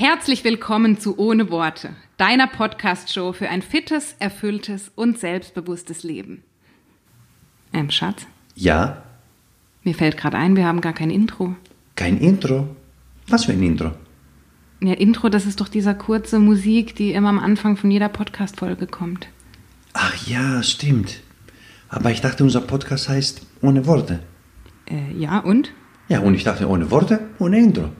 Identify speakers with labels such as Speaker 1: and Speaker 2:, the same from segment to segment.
Speaker 1: Herzlich willkommen zu Ohne Worte, deiner Podcast-Show für ein fittes, erfülltes und selbstbewusstes Leben. Ähm, Schatz,
Speaker 2: Ja,
Speaker 1: mir fällt gerade ein, wir haben gar kein Intro.
Speaker 2: kein Intro. Was für ein Intro?
Speaker 1: Ja, Intro, das ist doch dieser kurze Musik, die immer am Anfang von jeder Podcast-Folge kommt.
Speaker 2: Ach ja, stimmt. Aber ich dachte, unser Podcast heißt ohne Worte.
Speaker 1: Äh, ja, und?
Speaker 2: Ja, und ich dachte, ohne Worte, ohne Intro.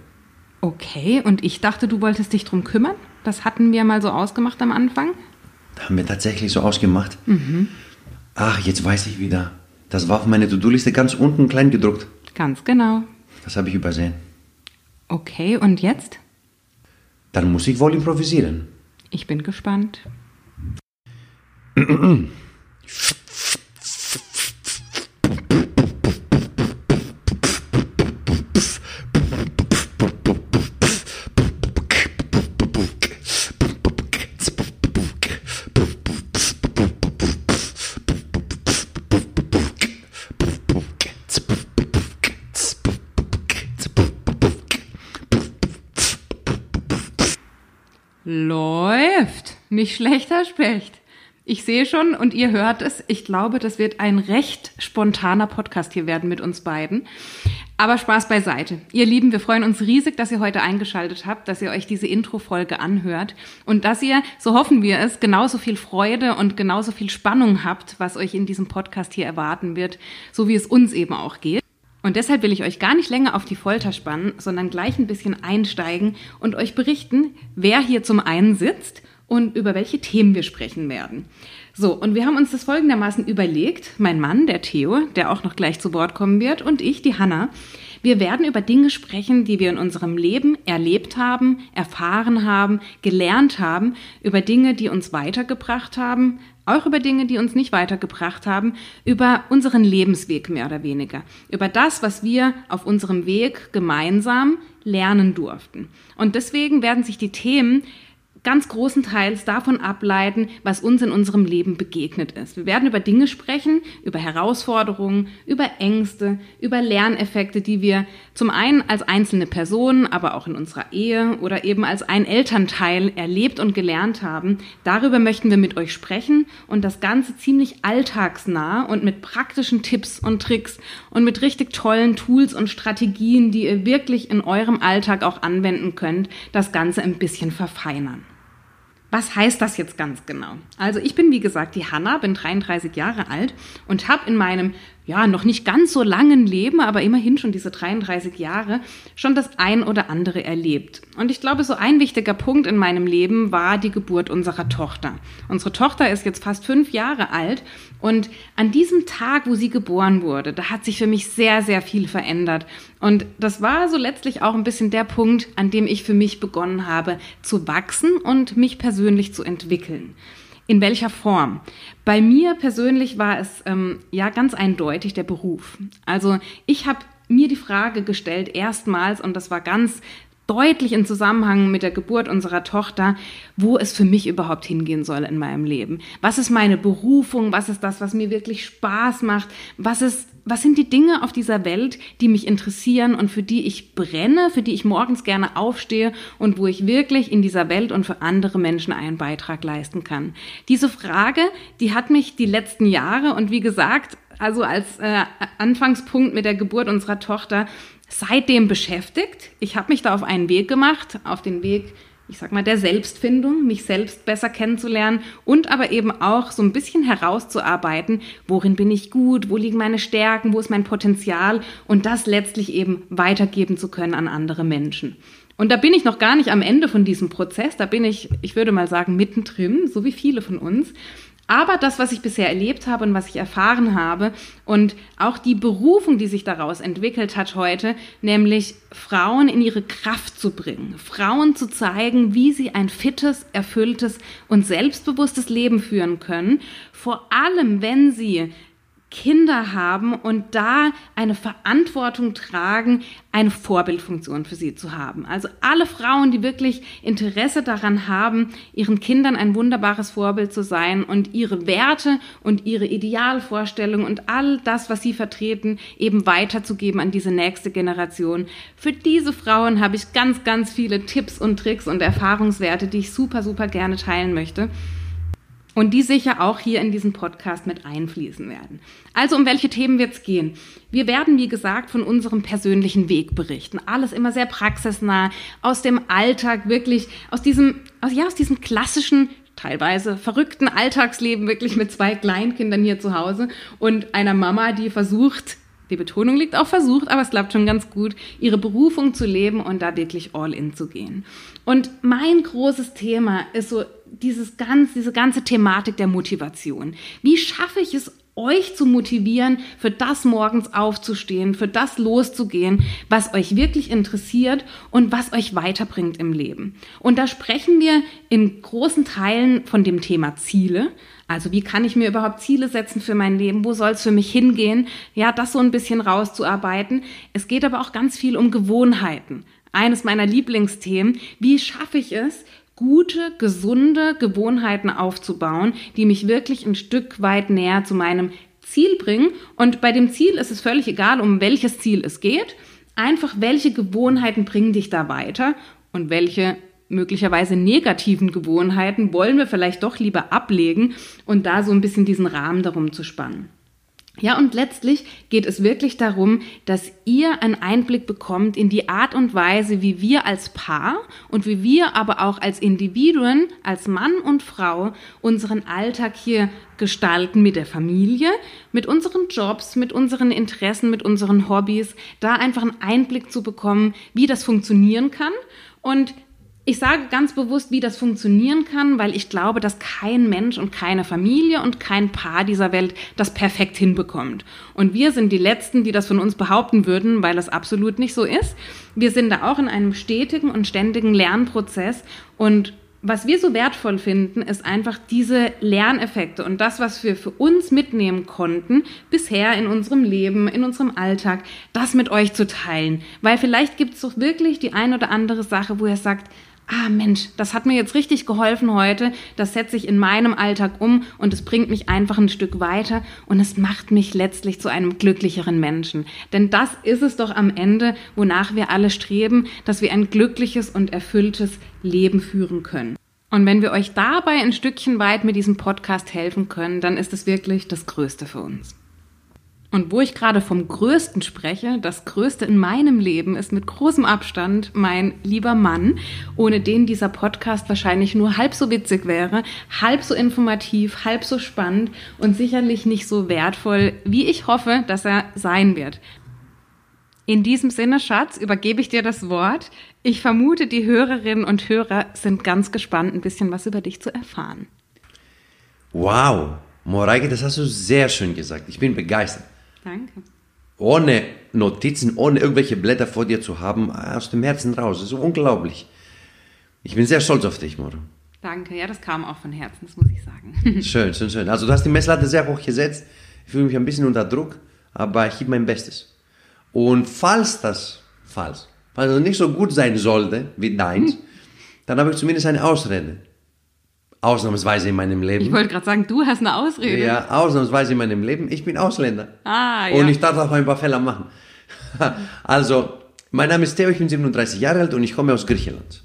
Speaker 1: Okay, und ich dachte, du wolltest dich drum kümmern? Das hatten wir mal so ausgemacht am Anfang.
Speaker 2: Da haben wir tatsächlich so ausgemacht. Ach, jetzt weiß ich wieder. Das war auf meine To-Do-Liste ganz unten klein gedruckt.
Speaker 1: Ganz genau.
Speaker 2: Das habe ich übersehen.
Speaker 1: Okay, und jetzt?
Speaker 2: Dann muss ich wohl improvisieren.
Speaker 1: Ich bin gespannt. Nicht schlechter Specht. Ich sehe schon und ihr hört es. Ich glaube, das wird ein recht spontaner Podcast hier werden mit uns beiden. Aber Spaß beiseite. Ihr Lieben, wir freuen uns riesig, dass ihr heute eingeschaltet habt, dass ihr euch diese Intro-Folge anhört und dass ihr, so hoffen wir es, genauso viel Freude und genauso viel Spannung habt, was euch in diesem Podcast hier erwarten wird, so wie es uns eben auch geht. Und deshalb will ich euch gar nicht länger auf die Folter spannen, sondern gleich ein bisschen einsteigen und euch berichten, wer hier zum einen sitzt und über welche Themen wir sprechen werden. So, und wir haben uns das folgendermaßen überlegt. Mein Mann, der Theo, der auch noch gleich zu Wort kommen wird, und ich, die Hanna. Wir werden über Dinge sprechen, die wir in unserem Leben erlebt haben, erfahren haben, gelernt haben, über Dinge, die uns weitergebracht haben, auch über Dinge, die uns nicht weitergebracht haben, über unseren Lebensweg mehr oder weniger, über das, was wir auf unserem Weg gemeinsam lernen durften. Und deswegen werden sich die Themen ganz großen Teils davon ableiten, was uns in unserem Leben begegnet ist. Wir werden über Dinge sprechen, über Herausforderungen, über Ängste, über Lerneffekte, die wir zum einen als einzelne Personen, aber auch in unserer Ehe oder eben als ein Elternteil erlebt und gelernt haben. Darüber möchten wir mit euch sprechen und das Ganze ziemlich alltagsnah und mit praktischen Tipps und Tricks und mit richtig tollen Tools und Strategien, die ihr wirklich in eurem Alltag auch anwenden könnt, das Ganze ein bisschen verfeinern. Was heißt das jetzt ganz genau? Also ich bin wie gesagt die Hanna, bin 33 Jahre alt und habe in meinem ja noch nicht ganz so langen Leben, aber immerhin schon diese 33 Jahre schon das ein oder andere erlebt. Und ich glaube, so ein wichtiger Punkt in meinem Leben war die Geburt unserer Tochter. Unsere Tochter ist jetzt fast fünf Jahre alt und an diesem Tag, wo sie geboren wurde, da hat sich für mich sehr, sehr viel verändert. Und das war so letztlich auch ein bisschen der Punkt, an dem ich für mich begonnen habe zu wachsen und mich persönlich zu entwickeln. In welcher Form? Bei mir persönlich war es ähm, ja ganz eindeutig der Beruf. Also ich habe mir die Frage gestellt erstmals und das war ganz deutlich in Zusammenhang mit der Geburt unserer Tochter, wo es für mich überhaupt hingehen soll in meinem Leben. Was ist meine Berufung? Was ist das, was mir wirklich Spaß macht? Was ist was sind die Dinge auf dieser Welt, die mich interessieren und für die ich brenne, für die ich morgens gerne aufstehe und wo ich wirklich in dieser Welt und für andere Menschen einen Beitrag leisten kann? Diese Frage, die hat mich die letzten Jahre und wie gesagt, also als äh, Anfangspunkt mit der Geburt unserer Tochter seitdem beschäftigt. Ich habe mich da auf einen Weg gemacht, auf den Weg ich sag mal, der Selbstfindung, mich selbst besser kennenzulernen und aber eben auch so ein bisschen herauszuarbeiten, worin bin ich gut, wo liegen meine Stärken, wo ist mein Potenzial und das letztlich eben weitergeben zu können an andere Menschen. Und da bin ich noch gar nicht am Ende von diesem Prozess, da bin ich, ich würde mal sagen, mittendrin, so wie viele von uns. Aber das, was ich bisher erlebt habe und was ich erfahren habe und auch die Berufung, die sich daraus entwickelt hat heute, nämlich Frauen in ihre Kraft zu bringen, Frauen zu zeigen, wie sie ein fittes, erfülltes und selbstbewusstes Leben führen können, vor allem wenn sie Kinder haben und da eine Verantwortung tragen, eine Vorbildfunktion für sie zu haben. Also alle Frauen, die wirklich Interesse daran haben, ihren Kindern ein wunderbares Vorbild zu sein und ihre Werte und ihre Idealvorstellungen und all das, was sie vertreten, eben weiterzugeben an diese nächste Generation. Für diese Frauen habe ich ganz, ganz viele Tipps und Tricks und Erfahrungswerte, die ich super, super gerne teilen möchte und die sicher auch hier in diesen Podcast mit einfließen werden. Also um welche Themen wird es gehen? Wir werden, wie gesagt, von unserem persönlichen Weg berichten. Alles immer sehr praxisnah, aus dem Alltag, wirklich aus diesem, aus, ja, aus diesem klassischen teilweise verrückten Alltagsleben wirklich mit zwei Kleinkindern hier zu Hause und einer Mama, die versucht, die Betonung liegt auf versucht, aber es klappt schon ganz gut, ihre Berufung zu leben und da wirklich all in zu gehen. Und mein großes Thema ist so dieses ganz, diese ganze Thematik der Motivation. Wie schaffe ich es, euch zu motivieren, für das morgens aufzustehen, für das loszugehen, was euch wirklich interessiert und was euch weiterbringt im Leben. Und da sprechen wir in großen Teilen von dem Thema Ziele. Also wie kann ich mir überhaupt Ziele setzen für mein Leben? Wo soll es für mich hingehen? Ja, das so ein bisschen rauszuarbeiten. Es geht aber auch ganz viel um Gewohnheiten. Eines meiner Lieblingsthemen. Wie schaffe ich es, gute, gesunde Gewohnheiten aufzubauen, die mich wirklich ein Stück weit näher zu meinem Ziel bringen. Und bei dem Ziel ist es völlig egal, um welches Ziel es geht. Einfach, welche Gewohnheiten bringen dich da weiter und welche möglicherweise negativen Gewohnheiten wollen wir vielleicht doch lieber ablegen und da so ein bisschen diesen Rahmen darum zu spannen. Ja, und letztlich geht es wirklich darum, dass ihr einen Einblick bekommt in die Art und Weise, wie wir als Paar und wie wir aber auch als Individuen, als Mann und Frau unseren Alltag hier gestalten mit der Familie, mit unseren Jobs, mit unseren Interessen, mit unseren Hobbys, da einfach einen Einblick zu bekommen, wie das funktionieren kann. Und ich sage ganz bewusst, wie das funktionieren kann, weil ich glaube, dass kein Mensch und keine Familie und kein Paar dieser Welt das perfekt hinbekommt. Und wir sind die Letzten, die das von uns behaupten würden, weil das absolut nicht so ist. Wir sind da auch in einem stetigen und ständigen Lernprozess und was wir so wertvoll finden, ist einfach diese Lerneffekte und das, was wir für uns mitnehmen konnten, bisher in unserem Leben, in unserem Alltag, das mit euch zu teilen. Weil vielleicht gibt es doch wirklich die ein oder andere Sache, wo ihr sagt, ah Mensch, das hat mir jetzt richtig geholfen heute, das setze ich in meinem Alltag um und es bringt mich einfach ein Stück weiter und es macht mich letztlich zu einem glücklicheren Menschen. Denn das ist es doch am Ende, wonach wir alle streben, dass wir ein glückliches und erfülltes Leben führen können. Und wenn wir euch dabei ein Stückchen weit mit diesem Podcast helfen können, dann ist es wirklich das Größte für uns. Und wo ich gerade vom Größten spreche, das Größte in meinem Leben ist mit großem Abstand mein lieber Mann, ohne den dieser Podcast wahrscheinlich nur halb so witzig wäre, halb so informativ, halb so spannend und sicherlich nicht so wertvoll, wie ich hoffe, dass er sein wird. In diesem Sinne, Schatz, übergebe ich dir das Wort. Ich vermute, die Hörerinnen und Hörer sind ganz gespannt, ein bisschen was über dich zu erfahren.
Speaker 2: Wow, Moreike, das hast du sehr schön gesagt. Ich bin begeistert.
Speaker 1: Danke.
Speaker 2: Ohne Notizen, ohne irgendwelche Blätter vor dir zu haben, aus dem Herzen raus. Das ist unglaublich. Ich bin sehr stolz auf dich, Moro.
Speaker 1: Danke, ja, das kam auch von Herzen, das muss ich sagen.
Speaker 2: schön, schön, schön. Also du hast die Messlatte sehr hoch gesetzt. Ich fühle mich ein bisschen unter Druck, aber ich gebe mein Bestes. Und falls das, falls, falls es nicht so gut sein sollte wie deins, dann habe ich zumindest eine Ausrede. Ausnahmsweise in meinem Leben.
Speaker 1: Ich wollte gerade sagen, du hast eine Ausrede.
Speaker 2: Ja, ausnahmsweise in meinem Leben. Ich bin Ausländer.
Speaker 1: Ah, ja.
Speaker 2: Und ich darf auch ein paar Fehler machen. also, mein Name ist Theo, ich bin 37 Jahre alt und ich komme aus Griechenland.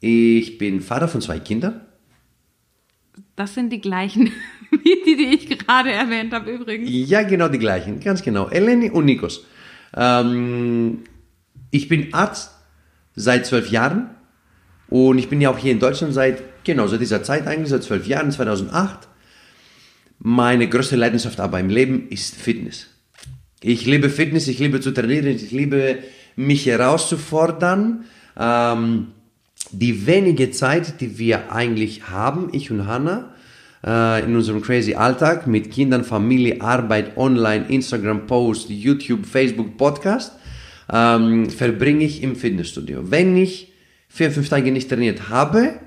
Speaker 2: Ich bin Vater von zwei Kindern.
Speaker 1: Das sind die gleichen, wie die, die ich gerade erwähnt habe übrigens.
Speaker 2: Ja, genau die gleichen, ganz genau. Eleni und Nikos. Ähm, ich bin Arzt seit zwölf Jahren und ich bin ja auch hier in Deutschland seit Genau, seit dieser Zeit eigentlich, seit zwölf Jahren, 2008. Meine größte Leidenschaft aber im Leben ist Fitness. Ich liebe Fitness, ich liebe zu trainieren, ich liebe mich herauszufordern. Ähm, die wenige Zeit, die wir eigentlich haben, ich und Hannah, äh, in unserem crazy Alltag mit Kindern, Familie, Arbeit, Online, Instagram, Post, YouTube, Facebook, Podcast, ähm, verbringe ich im Fitnessstudio. Wenn ich vier, fünf Tage nicht trainiert habe,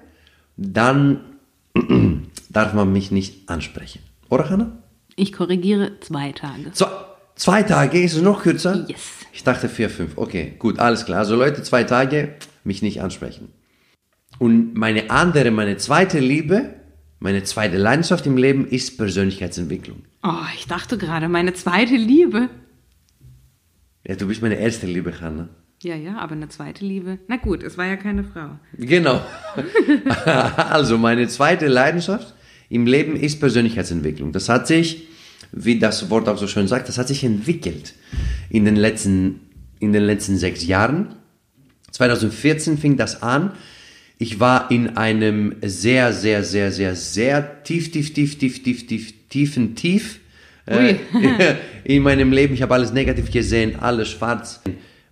Speaker 2: dann darf man mich nicht ansprechen. Oder, Hanna?
Speaker 1: Ich korrigiere zwei Tage.
Speaker 2: So, zwei Tage, ist es noch kürzer?
Speaker 1: Yes.
Speaker 2: Ich dachte vier, fünf. Okay, gut, alles klar. Also Leute, zwei Tage, mich nicht ansprechen. Und meine andere, meine zweite Liebe, meine zweite Leidenschaft im Leben ist Persönlichkeitsentwicklung.
Speaker 1: Oh, ich dachte gerade, meine zweite Liebe.
Speaker 2: Ja, du bist meine erste Liebe, Hanna.
Speaker 1: Ja, ja, aber eine zweite Liebe. Na gut, es war ja keine Frau.
Speaker 2: Genau. also meine zweite Leidenschaft im Leben ist Persönlichkeitsentwicklung. Das hat sich, wie das Wort auch so schön sagt, das hat sich entwickelt in den letzten, in den letzten sechs Jahren. 2014 fing das an. Ich war in einem sehr, sehr, sehr, sehr, sehr tief, tief, tief, tief, tief, tief, tiefen Tief äh, in meinem Leben. Ich habe alles negativ gesehen, alles schwarz.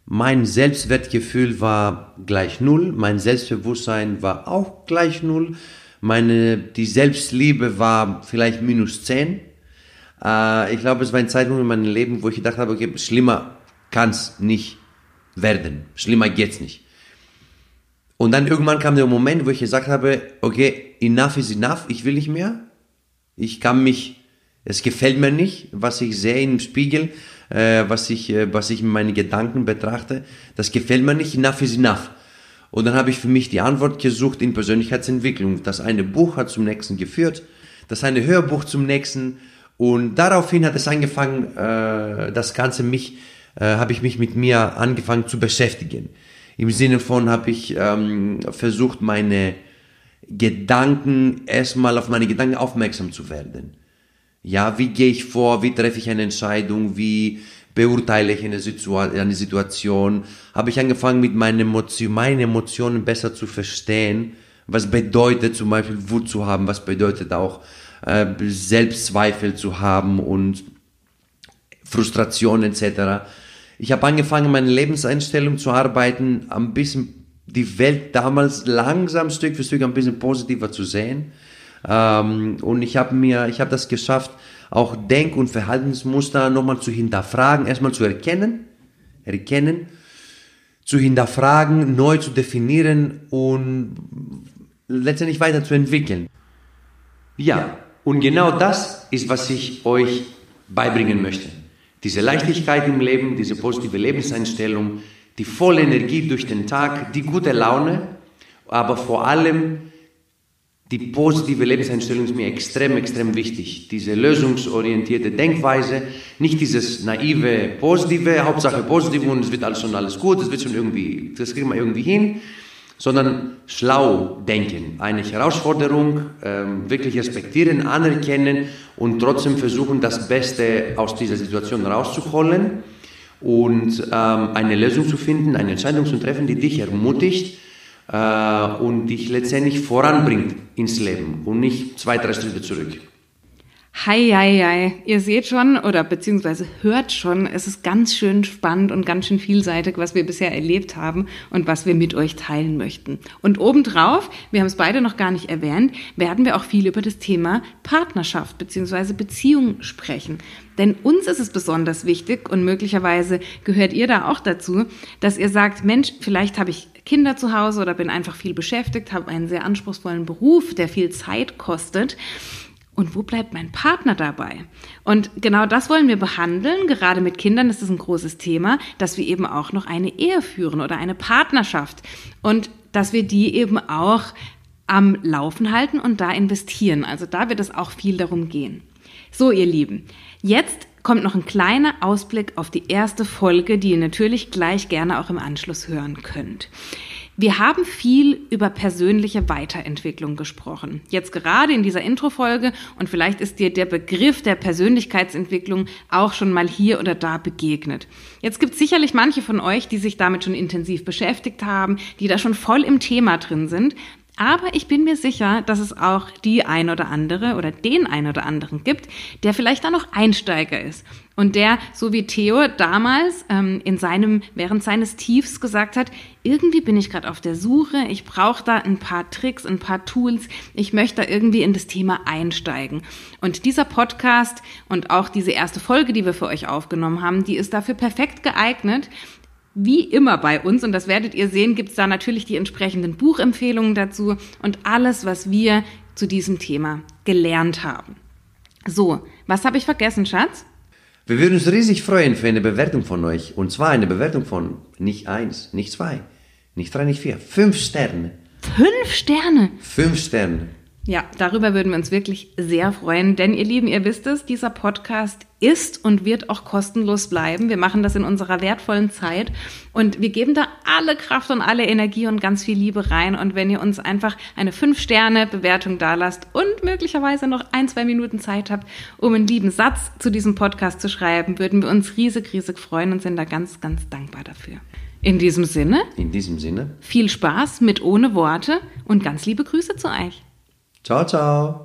Speaker 2: Mein Selbstwertgefühl war gleich null, mein Selbstbewusstsein war auch gleich null, meine, die Selbstliebe war vielleicht minus zehn. Äh, ich glaube, es war ein Zeitpunkt in meinem Leben, wo ich gedacht habe, okay, schlimmer kann es nicht werden, schlimmer geht's nicht. Und dann irgendwann kam der Moment, wo ich gesagt habe, okay, enough is enough, ich will nicht mehr. Ich kann mich, es gefällt mir nicht, was ich sehe im Spiegel, äh, was ich, äh, was ich in meinen Gedanken betrachte. Das gefällt mir nicht, enough is enough. Und dann habe ich für mich die Antwort gesucht in Persönlichkeitsentwicklung. Das eine Buch hat zum nächsten geführt, das eine Hörbuch zum nächsten. Und daraufhin hat es angefangen, äh, das Ganze mich, äh, habe ich mich mit mir angefangen zu beschäftigen. Im Sinne von habe ich ähm, versucht, meine Gedanken, erstmal auf meine Gedanken aufmerksam zu werden. Ja, wie gehe ich vor, wie treffe ich eine Entscheidung, wie beurteile ich eine, Situa eine Situation, habe ich angefangen mit meinen Emotionen, meine Emotionen besser zu verstehen, was bedeutet zum Beispiel Wut zu haben, was bedeutet auch äh, Selbstzweifel zu haben und Frustration etc. Ich habe angefangen, meine Lebenseinstellung zu arbeiten, ein bisschen die Welt damals langsam Stück für Stück ein bisschen positiver zu sehen. Ähm, und ich habe mir, ich habe das geschafft, auch Denk- und Verhaltensmuster nochmal zu hinterfragen, erstmal zu erkennen, erkennen, zu hinterfragen, neu zu definieren und letztendlich weiterzuentwickeln. Ja, und genau das ist, was ich euch beibringen möchte. Diese Leichtigkeit im Leben, diese positive Lebenseinstellung, die volle Energie durch den Tag, die gute Laune, aber vor allem die positive Lebenseinstellung ist mir extrem, extrem wichtig. Diese lösungsorientierte Denkweise, nicht dieses naive, positive, Hauptsache positiv und es wird alles schon alles gut, es wird schon irgendwie, das kriegen wir irgendwie hin, sondern schlau denken, eine Herausforderung ähm, wirklich respektieren, anerkennen und trotzdem versuchen, das Beste aus dieser Situation rauszuholen und ähm, eine Lösung zu finden, eine Entscheidung zu treffen, die dich ermutigt, und dich letztendlich voranbringt ins Leben und nicht zwei, drei Schritte zurück.
Speaker 1: Hi, hi, hi. Ihr seht schon oder beziehungsweise hört schon, es ist ganz schön spannend und ganz schön vielseitig, was wir bisher erlebt haben und was wir mit euch teilen möchten. Und obendrauf, wir haben es beide noch gar nicht erwähnt, werden wir auch viel über das Thema Partnerschaft beziehungsweise Beziehung sprechen. Denn uns ist es besonders wichtig und möglicherweise gehört ihr da auch dazu, dass ihr sagt, Mensch, vielleicht habe ich Kinder zu Hause oder bin einfach viel beschäftigt, habe einen sehr anspruchsvollen Beruf, der viel Zeit kostet und wo bleibt mein Partner dabei? Und genau das wollen wir behandeln. Gerade mit Kindern ist es ein großes Thema, dass wir eben auch noch eine Ehe führen oder eine Partnerschaft und dass wir die eben auch am Laufen halten und da investieren. Also da wird es auch viel darum gehen. So, ihr Lieben, jetzt kommt noch ein kleiner Ausblick auf die erste Folge, die ihr natürlich gleich gerne auch im Anschluss hören könnt. Wir haben viel über persönliche Weiterentwicklung gesprochen. Jetzt gerade in dieser Introfolge und vielleicht ist dir der Begriff der Persönlichkeitsentwicklung auch schon mal hier oder da begegnet. Jetzt gibt es sicherlich manche von euch, die sich damit schon intensiv beschäftigt haben, die da schon voll im Thema drin sind. Aber ich bin mir sicher, dass es auch die ein oder andere oder den ein oder anderen gibt, der vielleicht da noch Einsteiger ist und der, so wie Theo damals ähm, in seinem während seines Tiefs gesagt hat, irgendwie bin ich gerade auf der Suche, ich brauche da ein paar Tricks, ein paar Tools, ich möchte da irgendwie in das Thema einsteigen. Und dieser Podcast und auch diese erste Folge, die wir für euch aufgenommen haben, die ist dafür perfekt geeignet, wie immer bei uns, und das werdet ihr sehen, gibt es da natürlich die entsprechenden Buchempfehlungen dazu und alles, was wir zu diesem Thema gelernt haben. So, Was habe ich vergessen, Schatz?
Speaker 2: Wir würden uns riesig freuen für eine Bewertung von euch. Und zwar eine Bewertung von nicht eins, nicht zwei, nicht drei, nicht vier. Fünf Sterne.
Speaker 1: Fünf Sterne.
Speaker 2: Fünf Sterne.
Speaker 1: Ja, darüber würden wir uns wirklich sehr freuen, denn ihr Lieben, ihr wisst es, dieser Podcast ist und wird auch kostenlos bleiben. Wir machen das in unserer wertvollen Zeit und wir geben da alle Kraft und alle Energie und ganz viel Liebe rein. Und wenn ihr uns einfach eine 5-Sterne-Bewertung dalasst und möglicherweise noch ein, zwei Minuten Zeit habt, um einen lieben Satz zu diesem Podcast zu schreiben, würden wir uns riesig, riesig freuen und sind da ganz, ganz dankbar dafür. In diesem Sinne.
Speaker 2: In diesem Sinne.
Speaker 1: Viel Spaß mit ohne Worte und ganz liebe Grüße zu euch.
Speaker 2: Ciao, ciao.